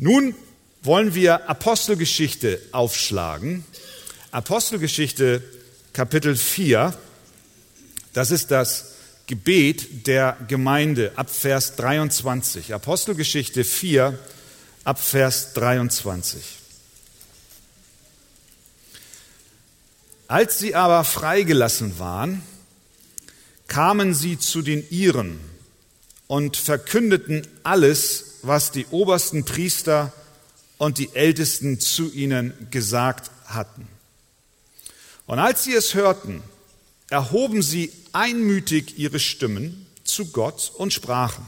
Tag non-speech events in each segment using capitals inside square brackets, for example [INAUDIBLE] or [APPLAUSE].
Nun wollen wir Apostelgeschichte aufschlagen. Apostelgeschichte Kapitel 4, das ist das Gebet der Gemeinde ab Vers 23. Apostelgeschichte 4 ab Vers 23. Als sie aber freigelassen waren, kamen sie zu den Iren und verkündeten alles, was die obersten Priester und die Ältesten zu ihnen gesagt hatten. Und als sie es hörten, erhoben sie einmütig ihre Stimmen zu Gott und sprachen,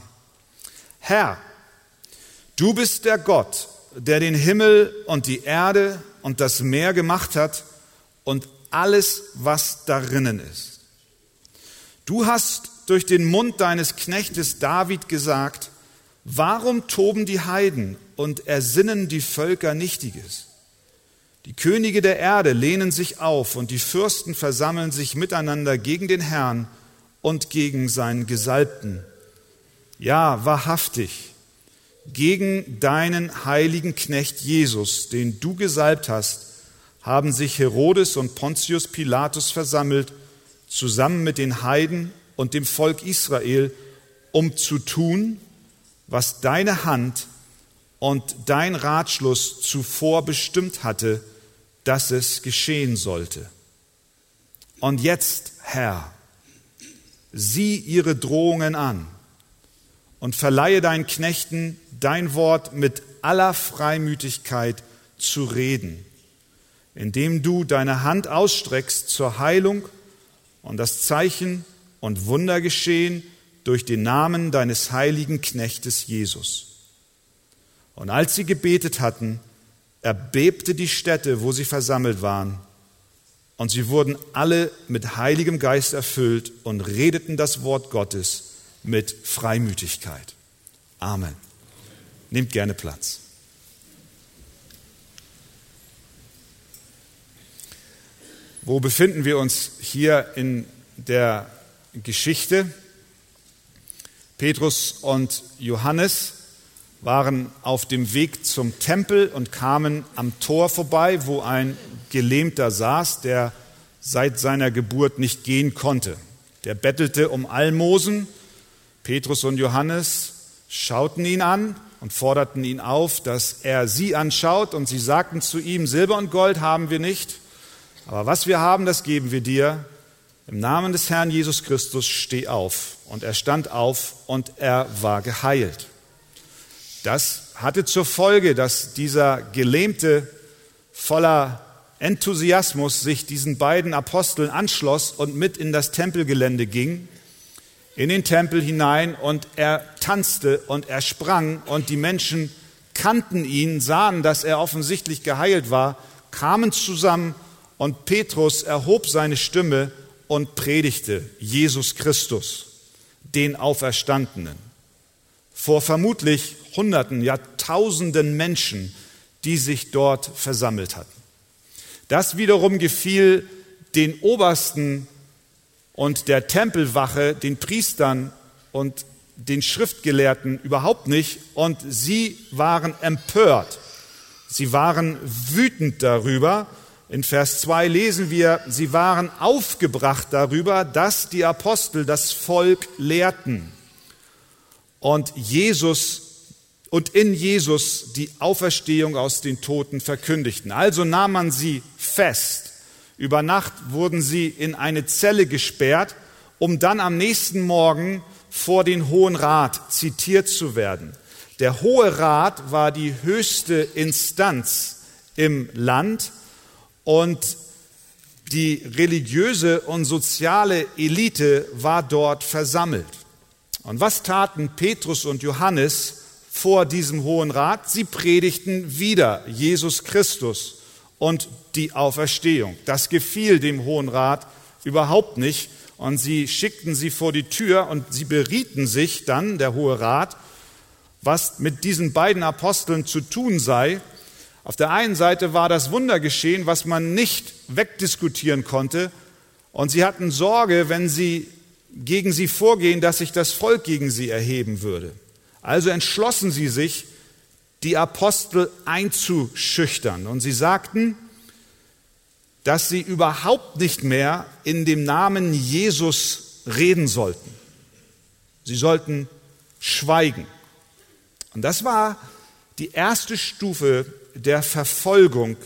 Herr, du bist der Gott, der den Himmel und die Erde und das Meer gemacht hat und alles, was darinnen ist. Du hast durch den Mund deines Knechtes David gesagt, warum toben die Heiden und ersinnen die Völker Nichtiges? Die Könige der Erde lehnen sich auf und die Fürsten versammeln sich miteinander gegen den Herrn und gegen seinen Gesalbten. Ja, wahrhaftig, gegen deinen heiligen Knecht Jesus, den du gesalbt hast, haben sich Herodes und Pontius Pilatus versammelt, zusammen mit den Heiden und dem Volk Israel, um zu tun, was deine Hand und dein Ratschluss zuvor bestimmt hatte, dass es geschehen sollte. Und jetzt, Herr, sieh ihre Drohungen an und verleihe deinen Knechten dein Wort mit aller Freimütigkeit zu reden, indem du deine Hand ausstreckst zur Heilung und das Zeichen und Wunder geschehen durch den Namen deines heiligen Knechtes Jesus. Und als sie gebetet hatten, erbebte die Stätte, wo sie versammelt waren, und sie wurden alle mit heiligem Geist erfüllt und redeten das Wort Gottes mit Freimütigkeit. Amen. Nehmt gerne Platz. Wo befinden wir uns hier in der Geschichte? Petrus und Johannes waren auf dem Weg zum Tempel und kamen am Tor vorbei, wo ein Gelähmter saß, der seit seiner Geburt nicht gehen konnte. Der bettelte um Almosen. Petrus und Johannes schauten ihn an und forderten ihn auf, dass er sie anschaut, und sie sagten zu ihm, Silber und Gold haben wir nicht, aber was wir haben, das geben wir dir. Im Namen des Herrn Jesus Christus steh auf. Und er stand auf und er war geheilt. Das hatte zur Folge, dass dieser Gelähmte voller Enthusiasmus sich diesen beiden Aposteln anschloss und mit in das Tempelgelände ging, in den Tempel hinein und er tanzte und er sprang und die Menschen kannten ihn, sahen, dass er offensichtlich geheilt war, kamen zusammen und Petrus erhob seine Stimme und predigte Jesus Christus, den Auferstandenen, vor vermutlich Hunderten, ja Tausenden Menschen, die sich dort versammelt hatten. Das wiederum gefiel den Obersten und der Tempelwache, den Priestern und den Schriftgelehrten überhaupt nicht und sie waren empört. Sie waren wütend darüber. In Vers 2 lesen wir, sie waren aufgebracht darüber, dass die Apostel das Volk lehrten und Jesus und in Jesus die Auferstehung aus den Toten verkündigten. Also nahm man sie fest. Über Nacht wurden sie in eine Zelle gesperrt, um dann am nächsten Morgen vor den Hohen Rat zitiert zu werden. Der Hohe Rat war die höchste Instanz im Land und die religiöse und soziale Elite war dort versammelt. Und was taten Petrus und Johannes? vor diesem Hohen Rat. Sie predigten wieder Jesus Christus und die Auferstehung. Das gefiel dem Hohen Rat überhaupt nicht. Und sie schickten sie vor die Tür und sie berieten sich dann, der Hohe Rat, was mit diesen beiden Aposteln zu tun sei. Auf der einen Seite war das Wunder geschehen, was man nicht wegdiskutieren konnte. Und sie hatten Sorge, wenn sie gegen sie vorgehen, dass sich das Volk gegen sie erheben würde. Also entschlossen sie sich, die Apostel einzuschüchtern. Und sie sagten, dass sie überhaupt nicht mehr in dem Namen Jesus reden sollten. Sie sollten schweigen. Und das war die erste Stufe der Verfolgung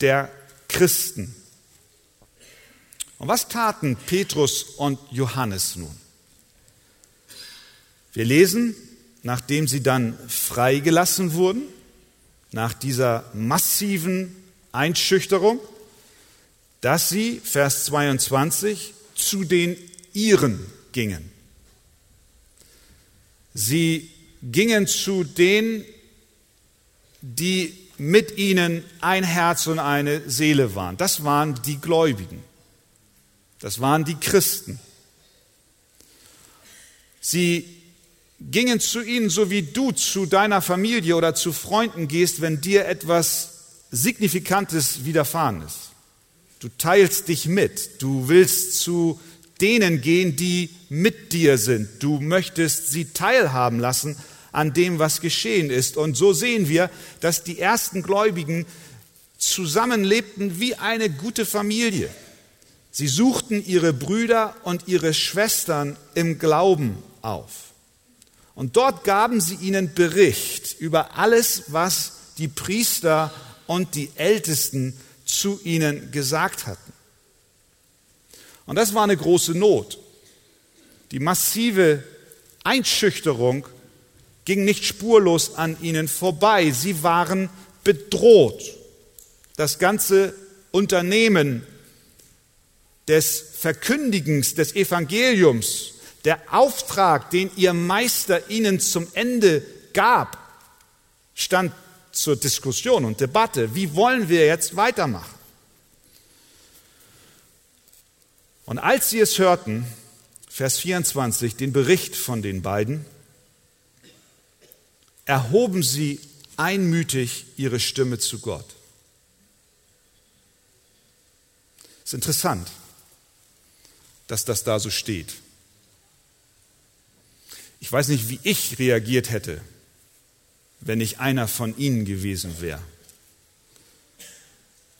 der Christen. Und was taten Petrus und Johannes nun? Wir lesen, nachdem sie dann freigelassen wurden, nach dieser massiven Einschüchterung, dass sie, Vers 22, zu den Iren gingen. Sie gingen zu denen, die mit ihnen ein Herz und eine Seele waren. Das waren die Gläubigen. Das waren die Christen. Sie gingen zu ihnen, so wie du zu deiner Familie oder zu Freunden gehst, wenn dir etwas Signifikantes widerfahren ist. Du teilst dich mit. Du willst zu denen gehen, die mit dir sind. Du möchtest sie teilhaben lassen an dem, was geschehen ist. Und so sehen wir, dass die ersten Gläubigen zusammenlebten wie eine gute Familie. Sie suchten ihre Brüder und ihre Schwestern im Glauben auf. Und dort gaben sie ihnen Bericht über alles, was die Priester und die Ältesten zu ihnen gesagt hatten. Und das war eine große Not. Die massive Einschüchterung ging nicht spurlos an ihnen vorbei. Sie waren bedroht. Das ganze Unternehmen des Verkündigens des Evangeliums, der Auftrag, den ihr Meister ihnen zum Ende gab, stand zur Diskussion und Debatte. Wie wollen wir jetzt weitermachen? Und als sie es hörten, Vers 24, den Bericht von den beiden, erhoben sie einmütig ihre Stimme zu Gott. Es ist interessant, dass das da so steht. Ich weiß nicht, wie ich reagiert hätte, wenn ich einer von ihnen gewesen wäre.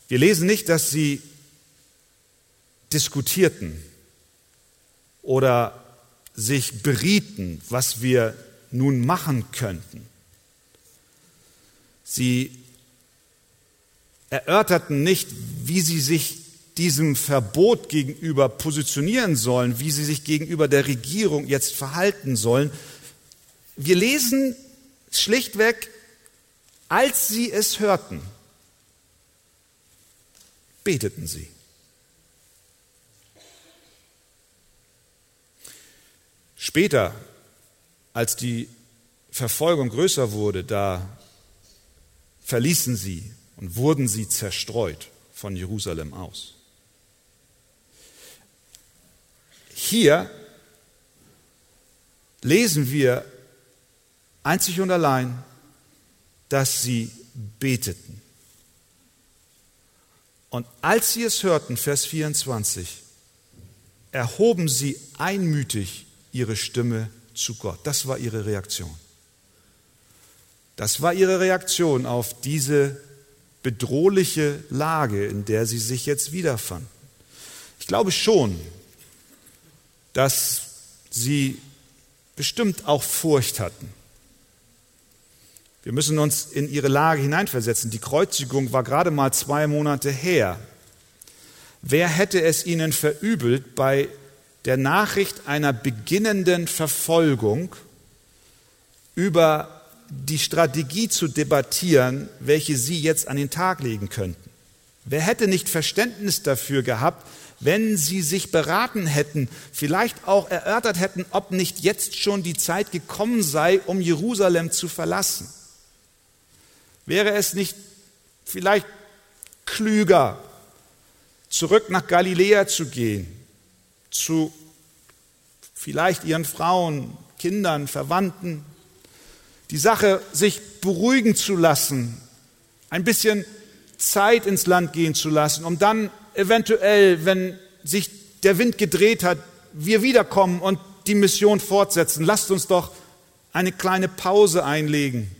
Wir lesen nicht, dass sie diskutierten oder sich berieten, was wir nun machen könnten. Sie erörterten nicht, wie sie sich diesem Verbot gegenüber positionieren sollen, wie sie sich gegenüber der Regierung jetzt verhalten sollen. Wir lesen schlichtweg, als sie es hörten, beteten sie. Später, als die Verfolgung größer wurde, da verließen sie und wurden sie zerstreut von Jerusalem aus. Hier lesen wir einzig und allein, dass sie beteten. Und als sie es hörten, Vers 24, erhoben sie einmütig ihre Stimme zu Gott. Das war ihre Reaktion. Das war ihre Reaktion auf diese bedrohliche Lage, in der sie sich jetzt wiederfanden. Ich glaube schon, dass sie bestimmt auch Furcht hatten. Wir müssen uns in ihre Lage hineinversetzen. Die Kreuzigung war gerade mal zwei Monate her. Wer hätte es ihnen verübelt, bei der Nachricht einer beginnenden Verfolgung über die Strategie zu debattieren, welche Sie jetzt an den Tag legen könnten. Wer hätte nicht Verständnis dafür gehabt, wenn Sie sich beraten hätten, vielleicht auch erörtert hätten, ob nicht jetzt schon die Zeit gekommen sei, um Jerusalem zu verlassen? Wäre es nicht vielleicht klüger, zurück nach Galiläa zu gehen, zu vielleicht ihren Frauen, Kindern, Verwandten, die Sache sich beruhigen zu lassen, ein bisschen Zeit ins Land gehen zu lassen, um dann eventuell, wenn sich der Wind gedreht hat, wir wiederkommen und die Mission fortsetzen. Lasst uns doch eine kleine Pause einlegen.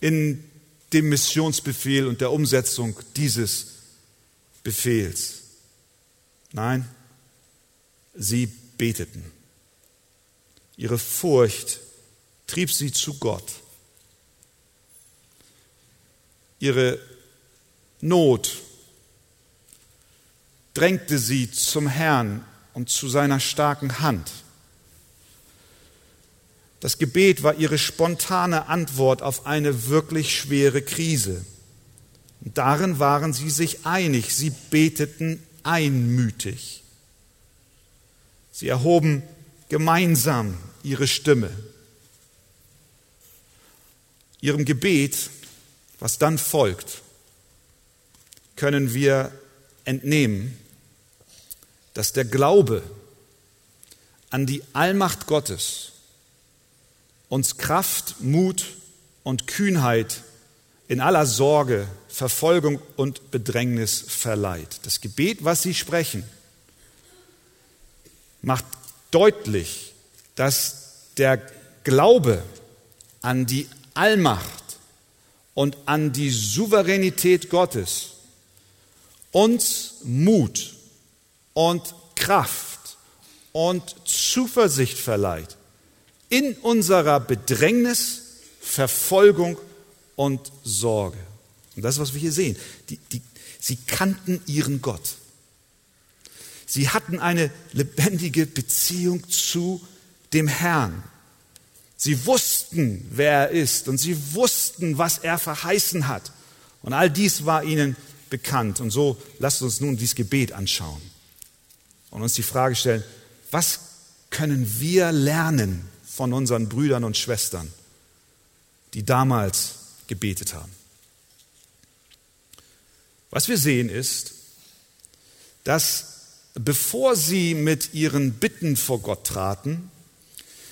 in dem Missionsbefehl und der Umsetzung dieses Befehls. Nein, sie beteten. Ihre Furcht trieb sie zu Gott. Ihre Not drängte sie zum Herrn und zu seiner starken Hand. Das Gebet war ihre spontane Antwort auf eine wirklich schwere Krise. Und darin waren sie sich einig. Sie beteten einmütig. Sie erhoben gemeinsam ihre Stimme. Ihrem Gebet, was dann folgt, können wir entnehmen, dass der Glaube an die Allmacht Gottes uns Kraft, Mut und Kühnheit in aller Sorge, Verfolgung und Bedrängnis verleiht. Das Gebet, was Sie sprechen, macht deutlich, dass der Glaube an die Allmacht und an die Souveränität Gottes uns Mut und Kraft und Zuversicht verleiht in unserer Bedrängnis, Verfolgung und Sorge. Und das ist, was wir hier sehen. Die, die, sie kannten ihren Gott. Sie hatten eine lebendige Beziehung zu dem Herrn. Sie wussten, wer er ist und sie wussten, was er verheißen hat. Und all dies war ihnen bekannt. Und so lasst uns nun dieses Gebet anschauen und uns die Frage stellen, was können wir lernen von unseren Brüdern und Schwestern, die damals gebetet haben. Was wir sehen ist, dass bevor sie mit ihren Bitten vor Gott traten,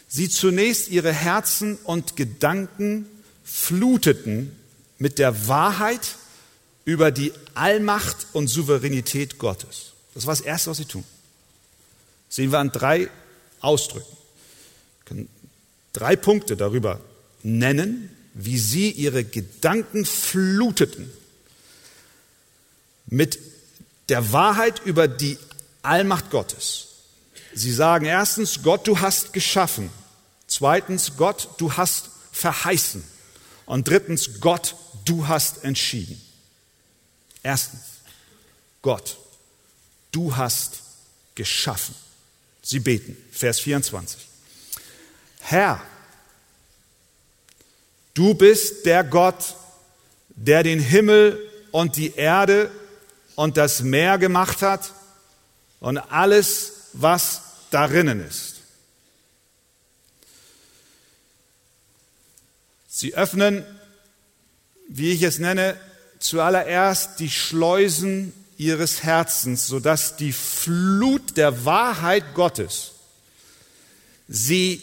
sie zunächst ihre Herzen und Gedanken fluteten mit der Wahrheit über die Allmacht und Souveränität Gottes. Das war das Erste, was sie tun. Sehen wir an drei Ausdrücken können drei Punkte darüber nennen, wie sie ihre Gedanken fluteten mit der Wahrheit über die Allmacht Gottes. Sie sagen erstens, Gott, du hast geschaffen. Zweitens, Gott, du hast verheißen. Und drittens, Gott, du hast entschieden. Erstens, Gott, du hast geschaffen. Sie beten, Vers 24. Herr, du bist der Gott, der den Himmel und die Erde und das Meer gemacht hat und alles, was darinnen ist. Sie öffnen, wie ich es nenne, zuallererst die Schleusen ihres Herzens, sodass die Flut der Wahrheit Gottes sie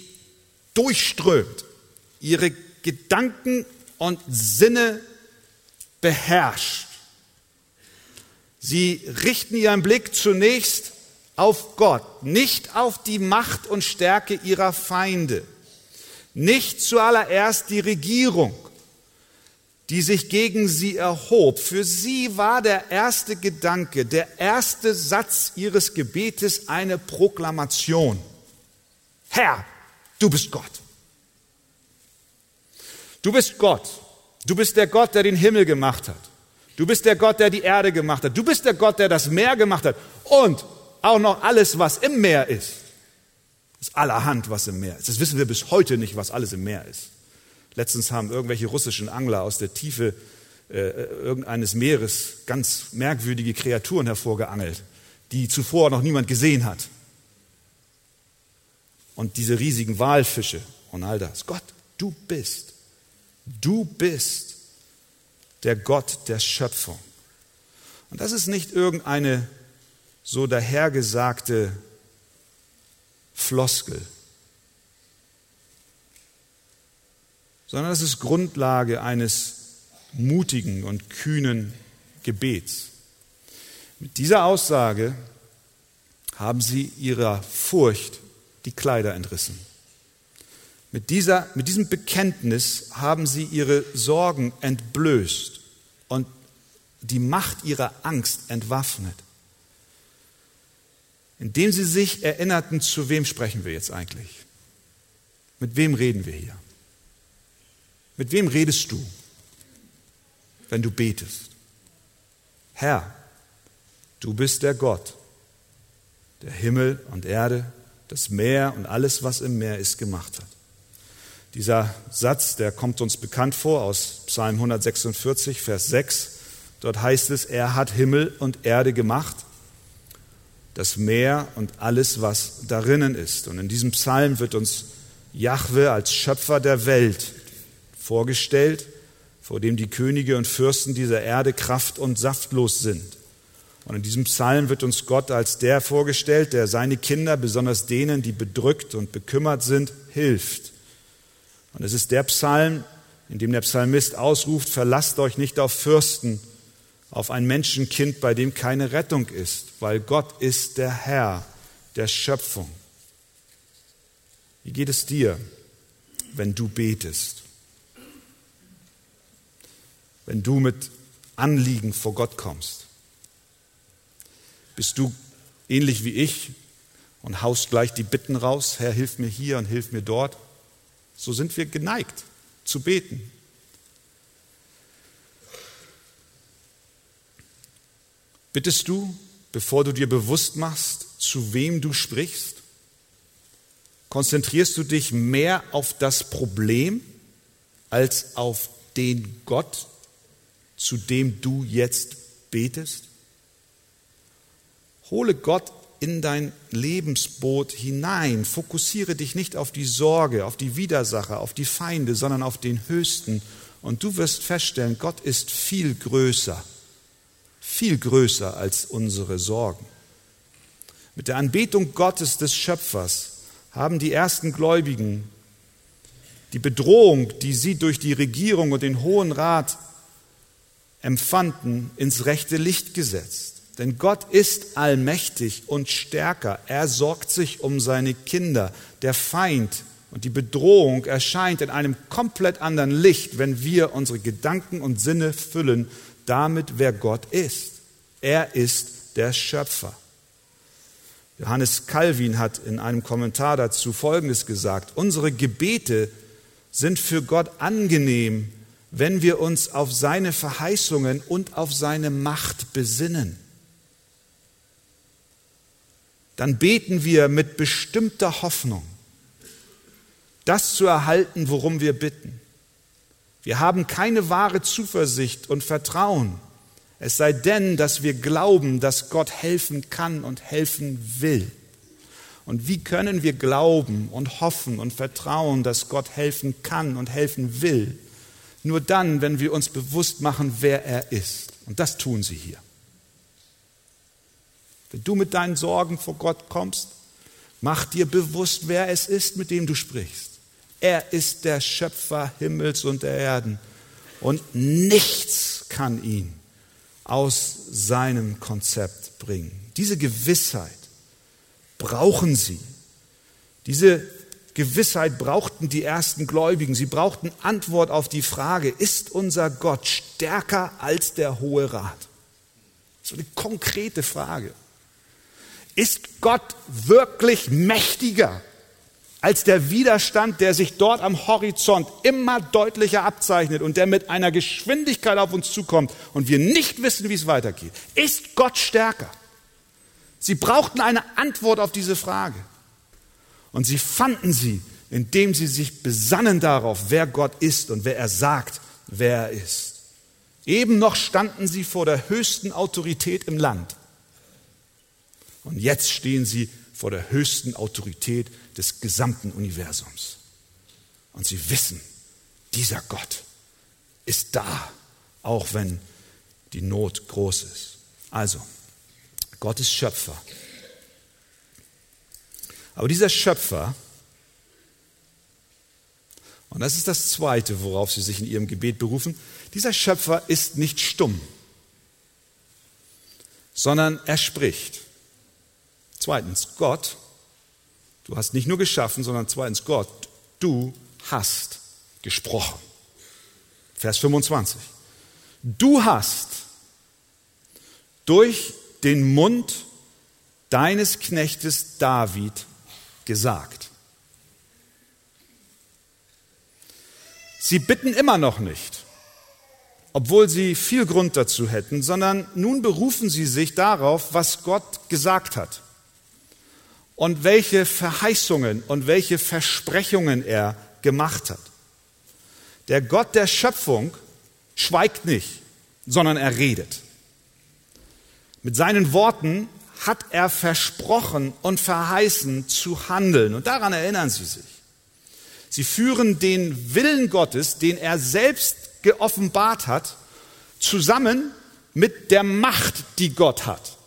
durchströmt, ihre Gedanken und Sinne beherrscht. Sie richten ihren Blick zunächst auf Gott, nicht auf die Macht und Stärke ihrer Feinde, nicht zuallererst die Regierung, die sich gegen sie erhob. Für sie war der erste Gedanke, der erste Satz ihres Gebetes eine Proklamation. Herr, Du bist Gott. Du bist Gott. Du bist der Gott, der den Himmel gemacht hat. Du bist der Gott, der die Erde gemacht hat. Du bist der Gott, der das Meer gemacht hat. Und auch noch alles, was im Meer ist. Das ist allerhand, was im Meer ist. Das wissen wir bis heute nicht, was alles im Meer ist. Letztens haben irgendwelche russischen Angler aus der Tiefe äh, irgendeines Meeres ganz merkwürdige Kreaturen hervorgeangelt, die zuvor noch niemand gesehen hat und diese riesigen Walfische und all das. Gott, du bist, du bist der Gott der Schöpfung. Und das ist nicht irgendeine so dahergesagte Floskel, sondern das ist Grundlage eines mutigen und kühnen Gebets. Mit dieser Aussage haben sie ihrer Furcht die Kleider entrissen. Mit, dieser, mit diesem Bekenntnis haben sie ihre Sorgen entblößt und die Macht ihrer Angst entwaffnet. Indem sie sich erinnerten, zu wem sprechen wir jetzt eigentlich? Mit wem reden wir hier? Mit wem redest du, wenn du betest? Herr, du bist der Gott, der Himmel und Erde, das Meer und alles, was im Meer ist, gemacht hat. Dieser Satz, der kommt uns bekannt vor aus Psalm 146, Vers 6. Dort heißt es, er hat Himmel und Erde gemacht, das Meer und alles, was darinnen ist. Und in diesem Psalm wird uns Jahwe als Schöpfer der Welt vorgestellt, vor dem die Könige und Fürsten dieser Erde kraft- und saftlos sind. Und in diesem Psalm wird uns Gott als der vorgestellt, der seine Kinder, besonders denen, die bedrückt und bekümmert sind, hilft. Und es ist der Psalm, in dem der Psalmist ausruft, verlasst euch nicht auf Fürsten, auf ein Menschenkind, bei dem keine Rettung ist, weil Gott ist der Herr der Schöpfung. Wie geht es dir, wenn du betest? Wenn du mit Anliegen vor Gott kommst? Bist du ähnlich wie ich und haust gleich die Bitten raus, Herr, hilf mir hier und hilf mir dort? So sind wir geneigt zu beten. Bittest du, bevor du dir bewusst machst, zu wem du sprichst? Konzentrierst du dich mehr auf das Problem als auf den Gott, zu dem du jetzt betest? Hole Gott in dein Lebensboot hinein. Fokussiere dich nicht auf die Sorge, auf die Widersacher, auf die Feinde, sondern auf den Höchsten. Und du wirst feststellen, Gott ist viel größer, viel größer als unsere Sorgen. Mit der Anbetung Gottes des Schöpfers haben die ersten Gläubigen die Bedrohung, die sie durch die Regierung und den Hohen Rat empfanden, ins rechte Licht gesetzt. Denn Gott ist allmächtig und stärker. Er sorgt sich um seine Kinder. Der Feind und die Bedrohung erscheint in einem komplett anderen Licht, wenn wir unsere Gedanken und Sinne füllen damit, wer Gott ist. Er ist der Schöpfer. Johannes Calvin hat in einem Kommentar dazu Folgendes gesagt. Unsere Gebete sind für Gott angenehm, wenn wir uns auf seine Verheißungen und auf seine Macht besinnen dann beten wir mit bestimmter Hoffnung, das zu erhalten, worum wir bitten. Wir haben keine wahre Zuversicht und Vertrauen, es sei denn, dass wir glauben, dass Gott helfen kann und helfen will. Und wie können wir glauben und hoffen und vertrauen, dass Gott helfen kann und helfen will? Nur dann, wenn wir uns bewusst machen, wer er ist. Und das tun sie hier. Wenn du mit deinen Sorgen vor Gott kommst, mach dir bewusst, wer es ist, mit dem du sprichst. Er ist der Schöpfer Himmels und der Erden. Und nichts kann ihn aus seinem Konzept bringen. Diese Gewissheit brauchen sie. Diese Gewissheit brauchten die ersten Gläubigen. Sie brauchten Antwort auf die Frage, ist unser Gott stärker als der Hohe Rat? So eine konkrete Frage. Ist Gott wirklich mächtiger als der Widerstand, der sich dort am Horizont immer deutlicher abzeichnet und der mit einer Geschwindigkeit auf uns zukommt und wir nicht wissen, wie es weitergeht? Ist Gott stärker? Sie brauchten eine Antwort auf diese Frage. Und sie fanden sie, indem sie sich besannen darauf, wer Gott ist und wer er sagt, wer er ist. Eben noch standen sie vor der höchsten Autorität im Land. Und jetzt stehen sie vor der höchsten Autorität des gesamten Universums. Und sie wissen, dieser Gott ist da, auch wenn die Not groß ist. Also, Gott ist Schöpfer. Aber dieser Schöpfer, und das ist das Zweite, worauf Sie sich in Ihrem Gebet berufen, dieser Schöpfer ist nicht stumm, sondern er spricht. Zweitens, Gott, du hast nicht nur geschaffen, sondern zweitens, Gott, du hast gesprochen. Vers 25. Du hast durch den Mund deines Knechtes David gesagt. Sie bitten immer noch nicht, obwohl sie viel Grund dazu hätten, sondern nun berufen sie sich darauf, was Gott gesagt hat und welche Verheißungen und welche Versprechungen er gemacht hat. Der Gott der Schöpfung schweigt nicht, sondern er redet. Mit seinen Worten hat er versprochen und verheißen zu handeln. Und daran erinnern Sie sich. Sie führen den Willen Gottes, den er selbst geoffenbart hat, zusammen mit der Macht, die Gott hat.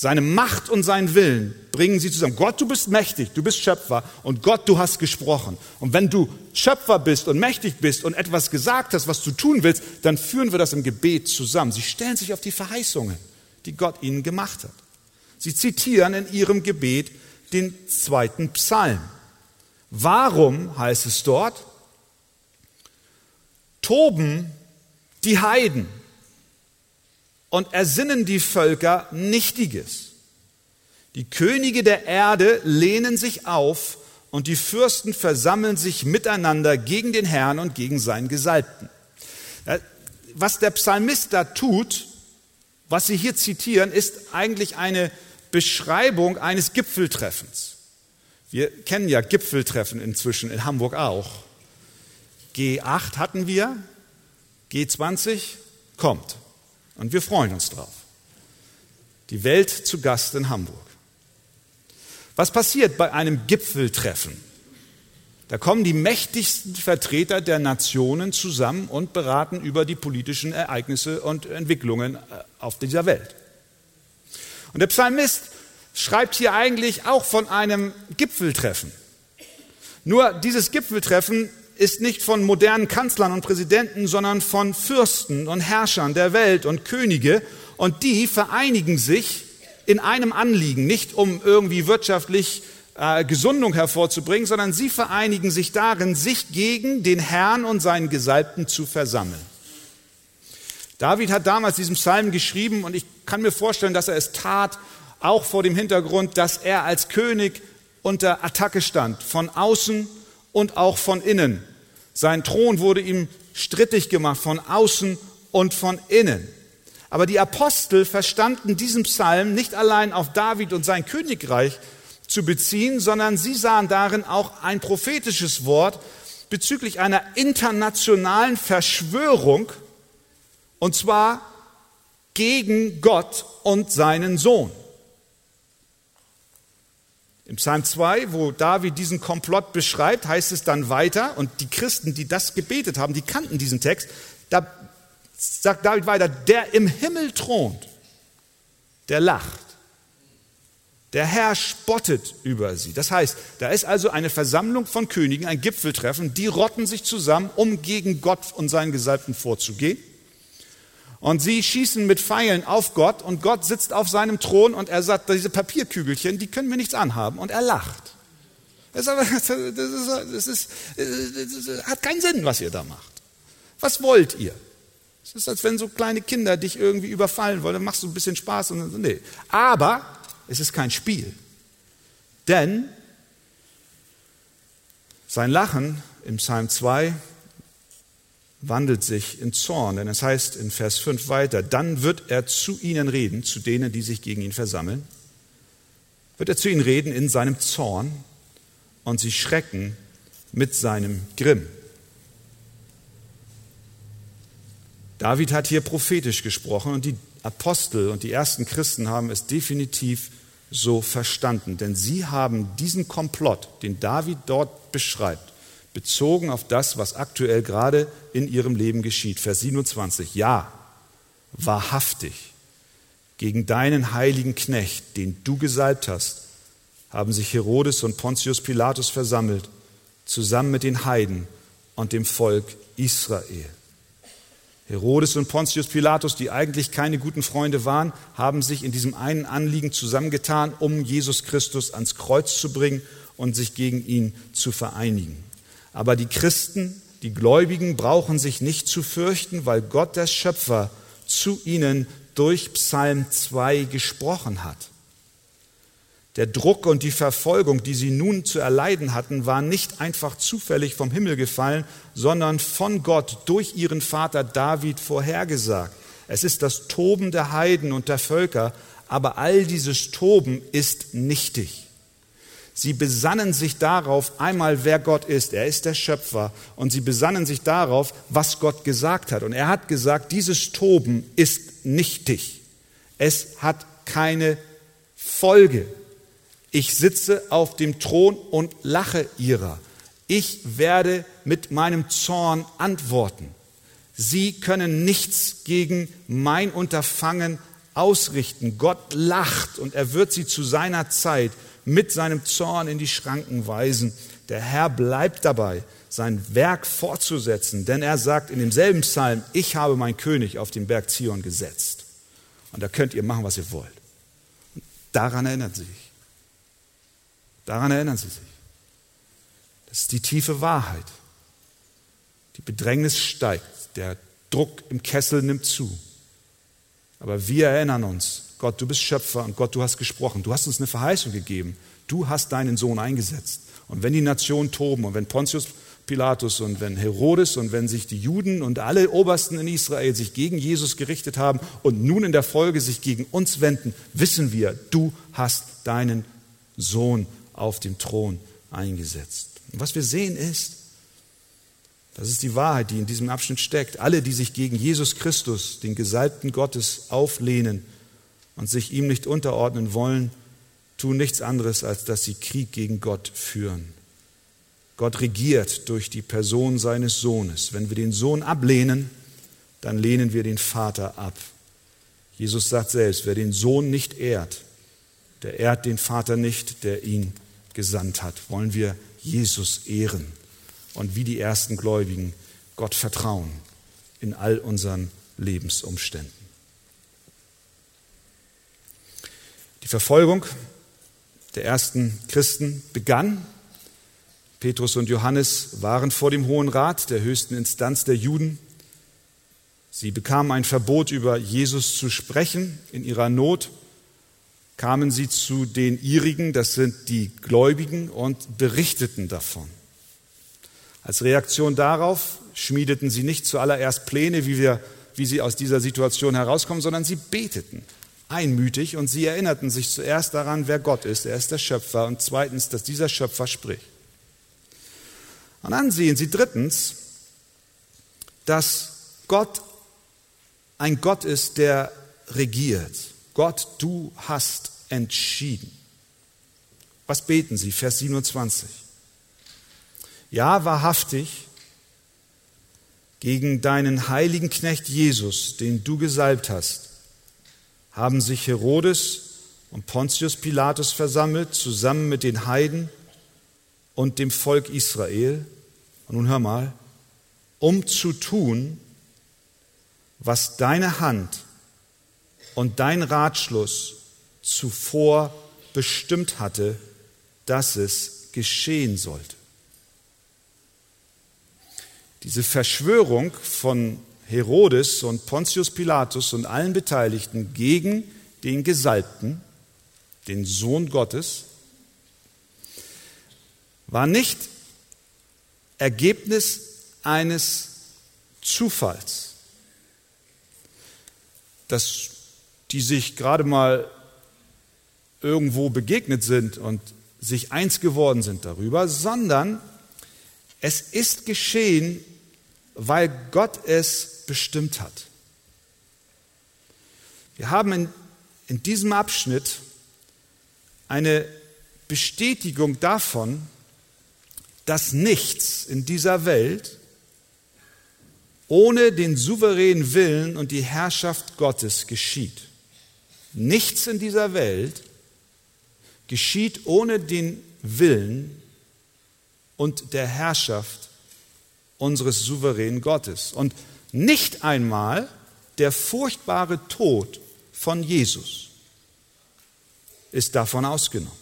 Seine Macht und seinen Willen bringen sie zusammen. Gott, du bist mächtig, du bist Schöpfer und Gott, du hast gesprochen. Und wenn du Schöpfer bist und mächtig bist und etwas gesagt hast, was du tun willst, dann führen wir das im Gebet zusammen. Sie stellen sich auf die Verheißungen, die Gott ihnen gemacht hat. Sie zitieren in ihrem Gebet den zweiten Psalm. Warum heißt es dort? Toben die Heiden und ersinnen die Völker Nichtiges. Die Könige der Erde lehnen sich auf und die Fürsten versammeln sich miteinander gegen den Herrn und gegen seinen Gesalbten. Was der Psalmist da tut, was Sie hier zitieren, ist eigentlich eine Beschreibung eines Gipfeltreffens. Wir kennen ja Gipfeltreffen inzwischen in Hamburg auch. G8 hatten wir, G20 kommt. Und wir freuen uns drauf. Die Welt zu Gast in Hamburg. Was passiert bei einem Gipfeltreffen? Da kommen die mächtigsten Vertreter der Nationen zusammen und beraten über die politischen Ereignisse und Entwicklungen äh, auf dieser Welt. Und der Psalmist schreibt hier eigentlich auch von einem Gipfeltreffen. Nur dieses Gipfeltreffen ist nicht von modernen Kanzlern und Präsidenten, sondern von Fürsten und Herrschern der Welt und Könige. Und die vereinigen sich in einem Anliegen, nicht um irgendwie wirtschaftlich äh, Gesundung hervorzubringen, sondern sie vereinigen sich darin, sich gegen den Herrn und seinen Gesalbten zu versammeln. David hat damals diesen Psalm geschrieben und ich kann mir vorstellen, dass er es tat, auch vor dem Hintergrund, dass er als König unter Attacke stand, von außen und auch von innen. Sein Thron wurde ihm strittig gemacht von außen und von innen. Aber die Apostel verstanden diesen Psalm nicht allein auf David und sein Königreich zu beziehen, sondern sie sahen darin auch ein prophetisches Wort bezüglich einer internationalen Verschwörung, und zwar gegen Gott und seinen Sohn. Im Psalm 2, wo David diesen Komplott beschreibt, heißt es dann weiter, und die Christen, die das gebetet haben, die kannten diesen Text, da sagt David weiter, der im Himmel thront, der lacht. Der Herr spottet über sie. Das heißt, da ist also eine Versammlung von Königen, ein Gipfeltreffen, die rotten sich zusammen, um gegen Gott und seinen Gesalbten vorzugehen. Und sie schießen mit Pfeilen auf Gott und Gott sitzt auf seinem Thron und er sagt, diese Papierkügelchen, die können mir nichts anhaben. Und er lacht. [LAUGHS] Das, ist, das, ist, das hat keinen Sinn, was ihr da macht. Was wollt ihr? Es ist, als wenn so kleine Kinder dich irgendwie überfallen wollen. Dann machst du ein bisschen Spaß. Und, nee. Aber es ist kein Spiel. Denn sein Lachen im Psalm 2 wandelt sich in Zorn, denn es heißt in Vers 5 weiter, dann wird er zu ihnen reden, zu denen, die sich gegen ihn versammeln, wird er zu ihnen reden in seinem Zorn und sie schrecken mit seinem Grimm. David hat hier prophetisch gesprochen und die Apostel und die ersten Christen haben es definitiv so verstanden, denn sie haben diesen Komplott, den David dort beschreibt, bezogen auf das, was aktuell gerade in ihrem Leben geschieht. Vers 27. Ja, wahrhaftig, gegen deinen heiligen Knecht, den du gesalbt hast, haben sich Herodes und Pontius Pilatus versammelt, zusammen mit den Heiden und dem Volk Israel. Herodes und Pontius Pilatus, die eigentlich keine guten Freunde waren, haben sich in diesem einen Anliegen zusammengetan, um Jesus Christus ans Kreuz zu bringen und sich gegen ihn zu vereinigen. Aber die Christen, die Gläubigen brauchen sich nicht zu fürchten, weil Gott der Schöpfer zu ihnen durch Psalm 2 gesprochen hat. Der Druck und die Verfolgung, die sie nun zu erleiden hatten, war nicht einfach zufällig vom Himmel gefallen, sondern von Gott durch ihren Vater David vorhergesagt. Es ist das Toben der Heiden und der Völker, aber all dieses Toben ist nichtig. Sie besannen sich darauf einmal, wer Gott ist. Er ist der Schöpfer. Und sie besannen sich darauf, was Gott gesagt hat. Und er hat gesagt, dieses Toben ist nichtig. Es hat keine Folge. Ich sitze auf dem Thron und lache ihrer. Ich werde mit meinem Zorn antworten. Sie können nichts gegen mein Unterfangen ausrichten. Gott lacht und er wird sie zu seiner Zeit mit seinem Zorn in die Schranken weisen. Der Herr bleibt dabei, sein Werk fortzusetzen, denn er sagt in demselben Psalm, ich habe mein König auf den Berg Zion gesetzt. Und da könnt ihr machen, was ihr wollt. Und daran erinnern sie sich. Daran erinnern sie sich. Das ist die tiefe Wahrheit. Die Bedrängnis steigt, der Druck im Kessel nimmt zu. Aber wir erinnern uns, Gott, du bist Schöpfer und Gott, du hast gesprochen. Du hast uns eine Verheißung gegeben. Du hast deinen Sohn eingesetzt. Und wenn die Nationen toben und wenn Pontius Pilatus und wenn Herodes und wenn sich die Juden und alle Obersten in Israel sich gegen Jesus gerichtet haben und nun in der Folge sich gegen uns wenden, wissen wir, du hast deinen Sohn auf dem Thron eingesetzt. Und was wir sehen ist, das ist die Wahrheit, die in diesem Abschnitt steckt. Alle, die sich gegen Jesus Christus, den Gesalbten Gottes, auflehnen und sich ihm nicht unterordnen wollen, tun nichts anderes, als dass sie Krieg gegen Gott führen. Gott regiert durch die Person seines Sohnes. Wenn wir den Sohn ablehnen, dann lehnen wir den Vater ab. Jesus sagt selbst, wer den Sohn nicht ehrt, der ehrt den Vater nicht, der ihn gesandt hat. Wollen wir Jesus ehren und wie die ersten Gläubigen Gott vertrauen in all unseren Lebensumständen. Verfolgung der ersten Christen begann. Petrus und Johannes waren vor dem Hohen Rat, der höchsten Instanz der Juden. Sie bekamen ein Verbot, über Jesus zu sprechen in ihrer Not kamen sie zu den ihrigen, das sind die Gläubigen, und berichteten davon. Als Reaktion darauf schmiedeten sie nicht zuallererst Pläne, wie, wir, wie sie aus dieser Situation herauskommen, sondern sie beteten einmütig und sie erinnerten sich zuerst daran, wer Gott ist. Er ist der Schöpfer und zweitens, dass dieser Schöpfer spricht. Und dann sehen sie drittens, dass Gott ein Gott ist, der regiert. Gott, du hast entschieden. Was beten sie? Vers 27. Ja, wahrhaftig, gegen deinen heiligen Knecht Jesus, den du gesalbt hast, haben sich Herodes und Pontius Pilatus versammelt, zusammen mit den Heiden und dem Volk Israel. Und nun hör mal, um zu tun, was deine Hand und dein Ratschluss zuvor bestimmt hatte, dass es geschehen sollte. Diese Verschwörung von Herodes und Pontius Pilatus und allen Beteiligten gegen den Gesalbten, den Sohn Gottes, war nicht Ergebnis eines Zufalls, dass die sich gerade mal irgendwo begegnet sind und sich eins geworden sind darüber, sondern es ist geschehen, weil Gott es bestimmt hat. Wir haben in, in diesem Abschnitt eine Bestätigung davon, dass nichts in dieser Welt ohne den souveränen Willen und die Herrschaft Gottes geschieht. Nichts in dieser Welt geschieht ohne den Willen und der Herrschaft unseres souveränen Gottes. Und nicht einmal der furchtbare Tod von Jesus ist davon ausgenommen.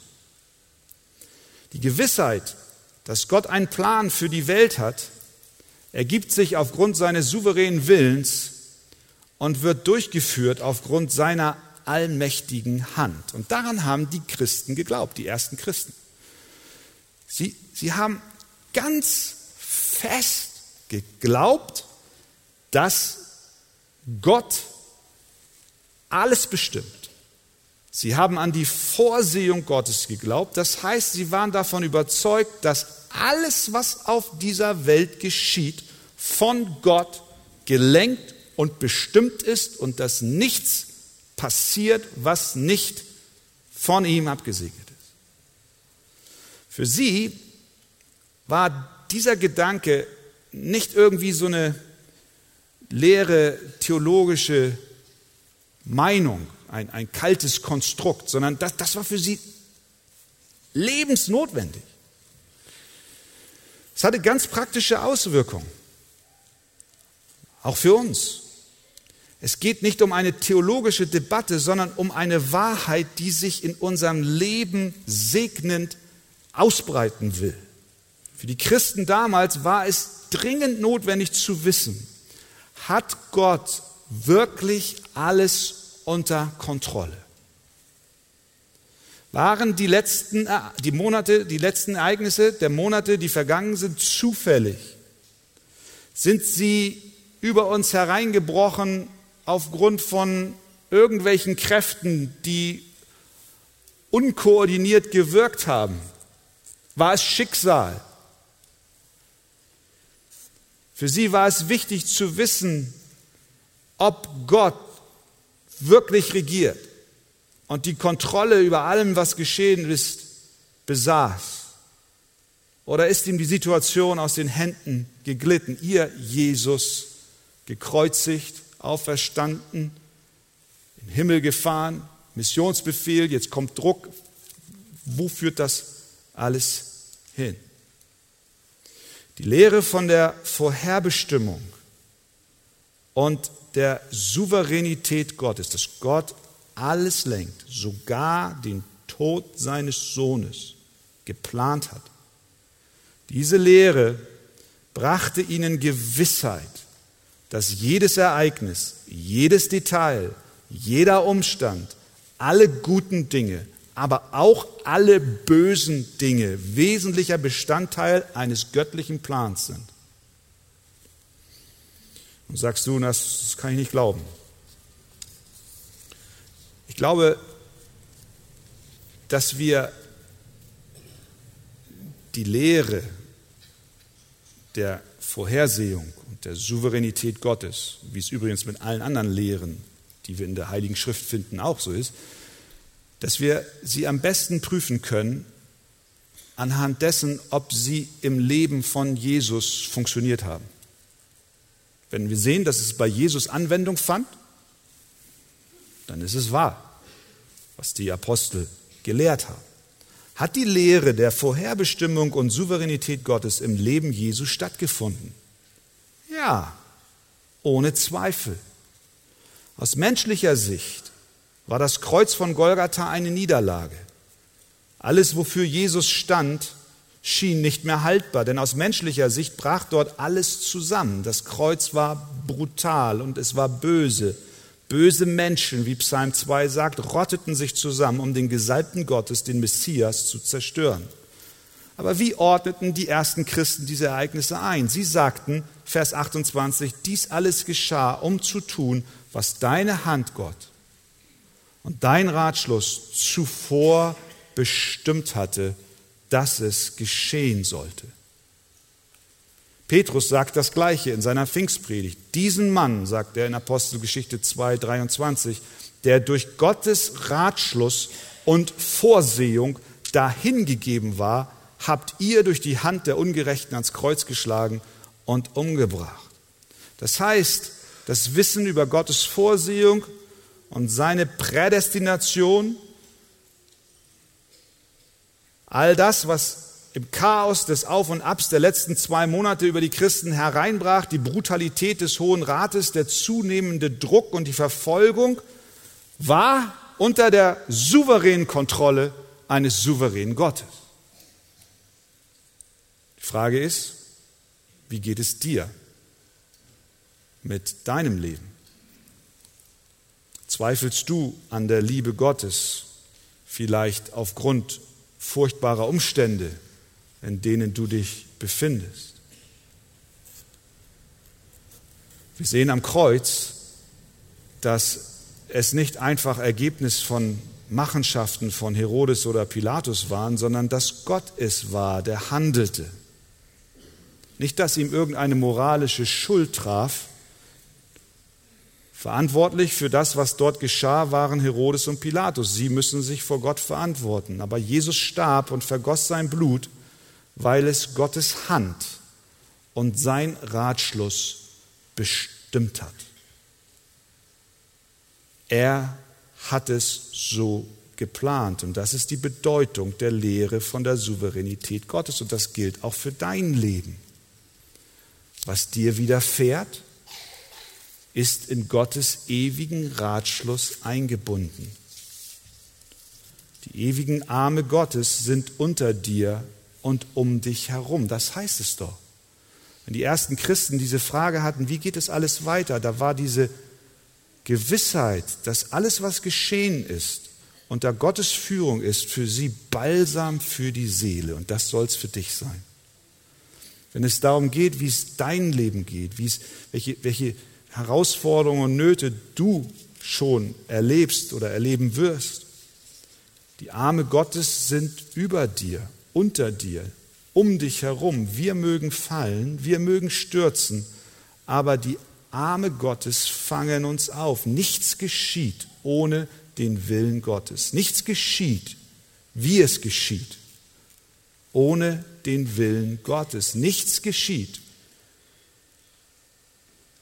Die Gewissheit, dass Gott einen Plan für die Welt hat, ergibt sich aufgrund seines souveränen Willens und wird durchgeführt aufgrund seiner allmächtigen Hand. Und daran haben die Christen geglaubt, die ersten Christen. Sie, sie haben ganz fest geglaubt, dass Gott alles bestimmt. Sie haben an die Vorsehung Gottes geglaubt. Das heißt, sie waren davon überzeugt, dass alles, was auf dieser Welt geschieht, von Gott gelenkt und bestimmt ist und dass nichts passiert, was nicht von ihm abgesegnet ist. Für sie war dieser Gedanke nicht irgendwie so eine leere theologische Meinung, ein, ein kaltes Konstrukt, sondern das, das war für sie lebensnotwendig. Es hatte ganz praktische Auswirkungen, auch für uns. Es geht nicht um eine theologische Debatte, sondern um eine Wahrheit, die sich in unserem Leben segnend ausbreiten will. Für die Christen damals war es dringend notwendig zu wissen, hat Gott wirklich alles unter Kontrolle? Waren die letzten die Monate, die letzten Ereignisse der Monate, die vergangen sind, zufällig? Sind sie über uns hereingebrochen aufgrund von irgendwelchen Kräften, die unkoordiniert gewirkt haben? War es Schicksal? Für sie war es wichtig zu wissen, ob Gott wirklich regiert und die Kontrolle über allem, was geschehen ist, besaß. Oder ist ihm die Situation aus den Händen geglitten? Ihr Jesus gekreuzigt, auferstanden, in den Himmel gefahren, Missionsbefehl, jetzt kommt Druck. Wo führt das alles hin? Die Lehre von der Vorherbestimmung und der Souveränität Gottes, dass Gott alles lenkt, sogar den Tod seines Sohnes geplant hat. Diese Lehre brachte ihnen Gewissheit, dass jedes Ereignis, jedes Detail, jeder Umstand, alle guten Dinge aber auch alle bösen Dinge wesentlicher Bestandteil eines göttlichen Plans sind. Und sagst du, das kann ich nicht glauben. Ich glaube, dass wir die Lehre der Vorhersehung und der Souveränität Gottes, wie es übrigens mit allen anderen Lehren, die wir in der Heiligen Schrift finden, auch so ist, dass wir sie am besten prüfen können anhand dessen, ob sie im Leben von Jesus funktioniert haben. Wenn wir sehen, dass es bei Jesus Anwendung fand, dann ist es wahr, was die Apostel gelehrt haben. Hat die Lehre der Vorherbestimmung und Souveränität Gottes im Leben Jesu stattgefunden? Ja, ohne Zweifel. Aus menschlicher Sicht war das Kreuz von Golgatha eine Niederlage. Alles, wofür Jesus stand, schien nicht mehr haltbar, denn aus menschlicher Sicht brach dort alles zusammen. Das Kreuz war brutal und es war böse. Böse Menschen, wie Psalm 2 sagt, rotteten sich zusammen, um den Gesalbten Gottes, den Messias, zu zerstören. Aber wie ordneten die ersten Christen diese Ereignisse ein? Sie sagten, Vers 28, dies alles geschah, um zu tun, was deine Hand, Gott, und dein Ratschluss zuvor bestimmt hatte, dass es geschehen sollte. Petrus sagt das Gleiche in seiner Pfingstpredigt. Diesen Mann, sagt er in Apostelgeschichte 2, 23, der durch Gottes Ratschluss und Vorsehung dahingegeben war, habt ihr durch die Hand der Ungerechten ans Kreuz geschlagen und umgebracht. Das heißt, das Wissen über Gottes Vorsehung und seine Prädestination, all das, was im Chaos des Auf und Abs der letzten zwei Monate über die Christen hereinbrach, die Brutalität des Hohen Rates, der zunehmende Druck und die Verfolgung, war unter der souveränen Kontrolle eines souveränen Gottes. Die Frage ist, wie geht es dir mit deinem Leben? Zweifelst du an der Liebe Gottes, vielleicht aufgrund furchtbarer Umstände, in denen du dich befindest? Wir sehen am Kreuz, dass es nicht einfach Ergebnis von Machenschaften von Herodes oder Pilatus waren, sondern dass Gott es war, der handelte. Nicht, dass ihm irgendeine moralische Schuld traf. Verantwortlich für das, was dort geschah, waren Herodes und Pilatus. Sie müssen sich vor Gott verantworten. Aber Jesus starb und vergoss sein Blut, weil es Gottes Hand und sein Ratschluss bestimmt hat. Er hat es so geplant. Und das ist die Bedeutung der Lehre von der Souveränität Gottes. Und das gilt auch für dein Leben. Was dir widerfährt, ist in Gottes ewigen Ratschluss eingebunden. Die ewigen Arme Gottes sind unter dir und um dich herum. Das heißt es doch. Wenn die ersten Christen diese Frage hatten, wie geht es alles weiter, da war diese Gewissheit, dass alles, was geschehen ist, unter Gottes Führung ist, für sie Balsam für die Seele. Und das soll es für dich sein. Wenn es darum geht, wie es dein Leben geht, wie es, welche, welche Herausforderungen und Nöte du schon erlebst oder erleben wirst. Die Arme Gottes sind über dir, unter dir, um dich herum. Wir mögen fallen, wir mögen stürzen, aber die Arme Gottes fangen uns auf. Nichts geschieht ohne den Willen Gottes. Nichts geschieht, wie es geschieht, ohne den Willen Gottes. Nichts geschieht.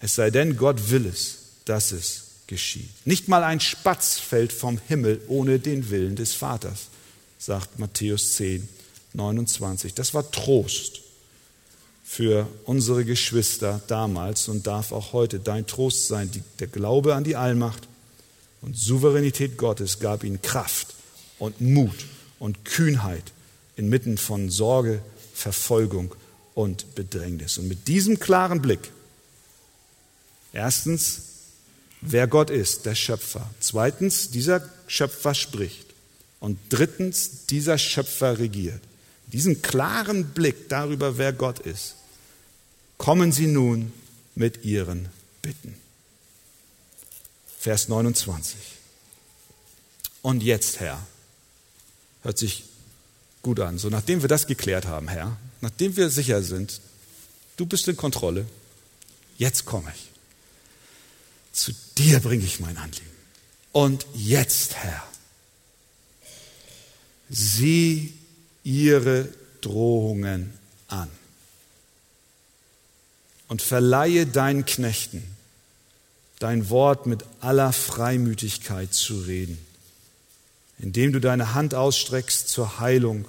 Es sei denn, Gott will es, dass es geschieht. Nicht mal ein Spatz fällt vom Himmel ohne den Willen des Vaters, sagt Matthäus 10, 29. Das war Trost für unsere Geschwister damals und darf auch heute dein Trost sein. der Glaube an die Allmacht und Souveränität Gottes gab ihnen Kraft und Mut und Kühnheit inmitten von Sorge, Verfolgung und Bedrängnis. Und mit diesem klaren Blick, erstens, wer Gott ist, der Schöpfer. Zweitens, dieser Schöpfer spricht. Und drittens, dieser Schöpfer regiert diesen klaren Blick darüber, wer Gott ist, kommen Sie nun mit Ihren Bitten. Vers 29. Und jetzt, Herr, hört sich gut an. So, nachdem wir das geklärt haben, Herr, nachdem wir sicher sind, du bist in Kontrolle, jetzt komme ich. Zu dir bringe ich mein Anliegen. Und jetzt, Herr, sieh ihre Drohungen an. Und verleihe deinen Knechten dein Wort mit aller Freimütigkeit zu reden, indem du deine Hand ausstreckst zur Heilung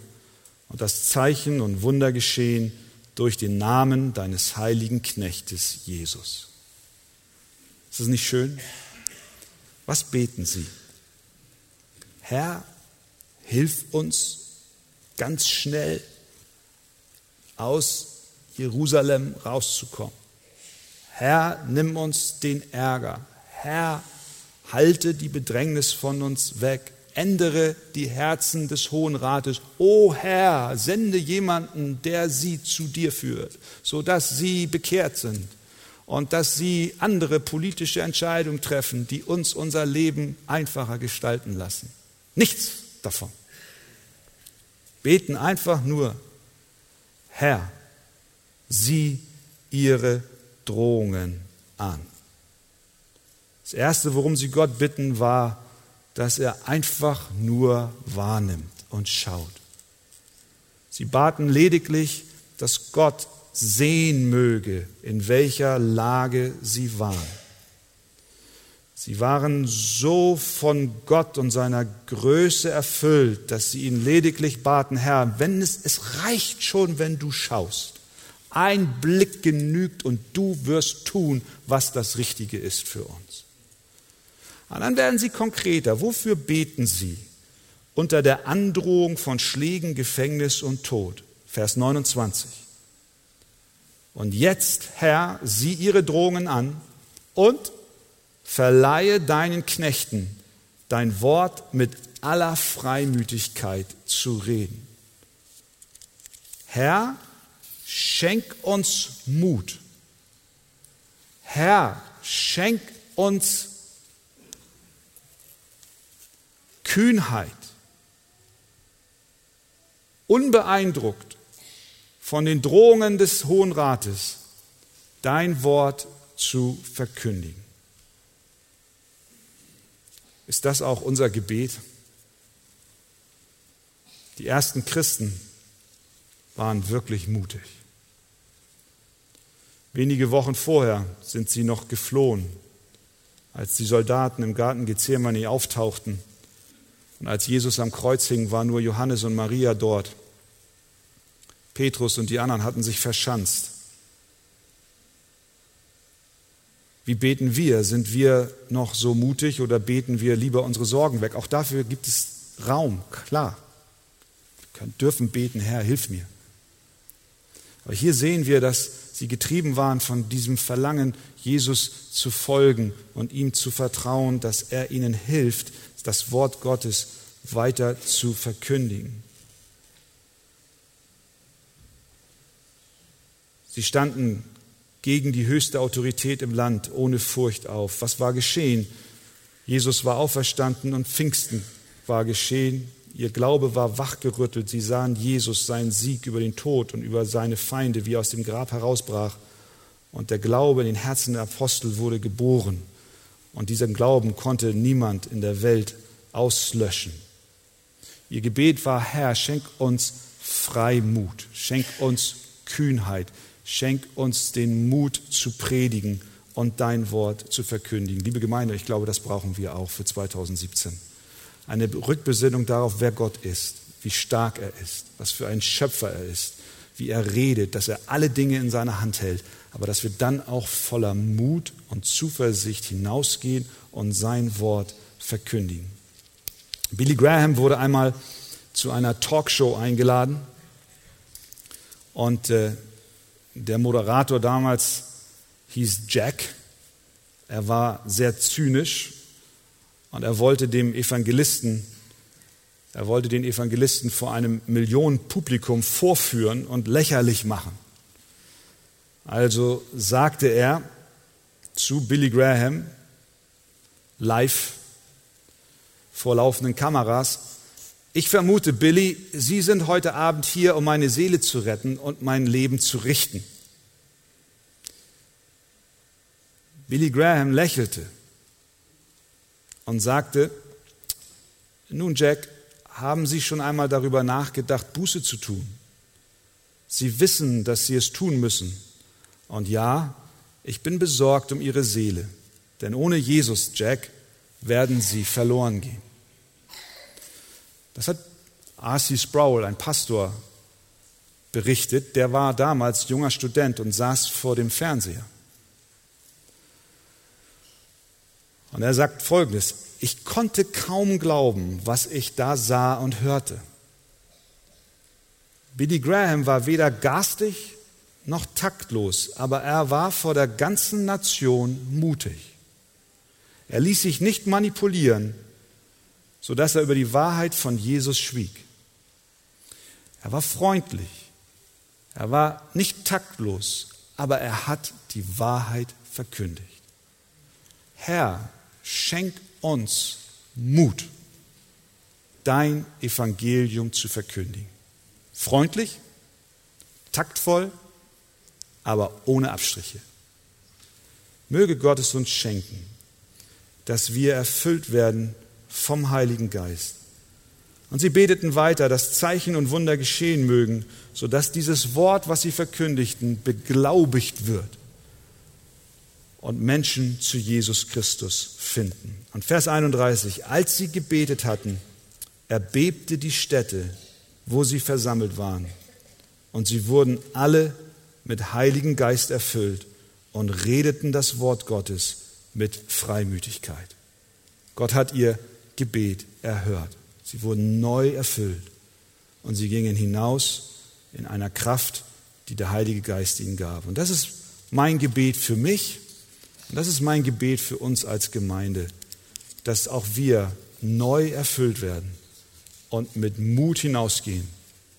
und das Zeichen und Wunder geschehen durch den Namen deines heiligen Knechtes Jesus. Ist das nicht schön? Was beten Sie? Herr, hilf uns ganz schnell aus Jerusalem rauszukommen. Herr, nimm uns den Ärger. Herr, halte die Bedrängnis von uns weg. Ändere die Herzen des Hohen Rates. O Herr, sende jemanden, der sie zu dir führt, sodass sie bekehrt sind und dass sie andere politische Entscheidungen treffen, die uns unser Leben einfacher gestalten lassen. Nichts davon beten einfach nur, Herr, sieh ihre Drohungen an. Das Erste, worum sie Gott bitten, war, dass er einfach nur wahrnimmt und schaut. Sie baten lediglich, dass Gott sehen möge, in welcher Lage sie waren. Sie waren so von Gott und seiner Größe erfüllt, dass sie ihn lediglich baten, Herr, wenn es, es reicht schon, wenn du schaust. Ein Blick genügt und du wirst tun, was das Richtige ist für uns. Und dann werden sie konkreter. Wofür beten sie? Unter der Androhung von Schlägen, Gefängnis und Tod. Vers 29. Und jetzt, Herr, sieh ihre Drohungen an und verleihe deinen Knechten dein Wort mit aller Freimütigkeit zu reden. Herr, schenk uns Mut. Herr, schenk uns Kühnheit. Unbeeindruckt von den Drohungen des Hohen Rates, dein Wort zu verkündigen. Ist das auch unser Gebet? Die ersten Christen waren wirklich mutig. Wenige Wochen vorher sind sie noch geflohen, als die Soldaten im Garten Gethsemane auftauchten. Und als Jesus am Kreuz hing, waren nur Johannes und Maria dort. Petrus und die anderen hatten sich verschanzt. Wie beten wir? Sind wir noch so mutig oder beten wir lieber unsere Sorgen weg? Auch dafür gibt es Raum, klar. Wir dürfen beten, Herr, hilf mir. Aber hier sehen wir, dass sie getrieben waren von diesem Verlangen, Jesus zu folgen und ihm zu vertrauen, dass er ihnen hilft, das Wort Gottes weiter zu verkündigen. Sie standen gegen die höchste Autorität im Land ohne Furcht auf. Was war geschehen? Jesus war auferstanden und Pfingsten war geschehen. Ihr Glaube war wachgerüttelt. Sie sahen Jesus, seinen Sieg über den Tod und über seine Feinde, wie er aus dem Grab herausbrach. Und der Glaube in den Herzen der Apostel wurde geboren. Und diesen Glauben konnte niemand in der Welt auslöschen. Ihr Gebet war, Herr, schenk uns Freimut, schenk uns Kühnheit, Schenk uns den Mut zu predigen und dein Wort zu verkündigen. Liebe Gemeinde, ich glaube, das brauchen wir auch für 2017. Eine Rückbesinnung darauf, wer Gott ist, wie stark er ist, was für ein Schöpfer er ist, wie er redet, dass er alle Dinge in seiner Hand hält, aber dass wir dann auch voller Mut und Zuversicht hinausgehen und sein Wort verkündigen. Billy Graham wurde einmal zu einer Talkshow eingeladen und äh, der Moderator damals hieß Jack. Er war sehr zynisch und er wollte dem Evangelisten, er wollte den Evangelisten vor einem Millionenpublikum vorführen und lächerlich machen. Also sagte er zu Billy Graham live vor laufenden Kameras, ich vermute, Billy, Sie sind heute Abend hier, um meine Seele zu retten und mein Leben zu richten. Billy Graham lächelte und sagte, nun Jack, haben Sie schon einmal darüber nachgedacht, Buße zu tun? Sie wissen, dass Sie es tun müssen. Und ja, ich bin besorgt um Ihre Seele, denn ohne Jesus, Jack, werden Sie verloren gehen. Das hat R.C. Sproul, ein Pastor, berichtet. Der war damals junger Student und saß vor dem Fernseher. Und er sagt Folgendes, ich konnte kaum glauben, was ich da sah und hörte. Billy Graham war weder garstig noch taktlos, aber er war vor der ganzen Nation mutig. Er ließ sich nicht manipulieren, sodass er über die Wahrheit von Jesus schwieg. Er war freundlich, er war nicht taktlos, aber er hat die Wahrheit verkündigt. Herr, schenk uns Mut, dein Evangelium zu verkündigen. Freundlich, taktvoll, aber ohne Abstriche. Möge Gott es uns schenken, dass wir erfüllt werden vom Heiligen Geist. Und sie beteten weiter, dass Zeichen und Wunder geschehen mögen, sodass dieses Wort, was sie verkündigten, beglaubigt wird und Menschen zu Jesus Christus finden. Und Vers 31, als sie gebetet hatten, erbebte die Stätte, wo sie versammelt waren, und sie wurden alle mit Heiligen Geist erfüllt und redeten das Wort Gottes mit Freimütigkeit. Gott hat ihr Gebet erhört. Sie wurden neu erfüllt und sie gingen hinaus in einer Kraft die der Heilige Geist ihnen gab. Und das ist mein Gebet für mich und das ist mein Gebet für uns als Gemeinde, dass auch wir neu erfüllt werden und mit Mut hinausgehen,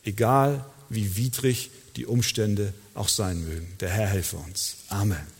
egal wie widrig die Umstände auch sein mögen. Der Herr helfe uns. Amen.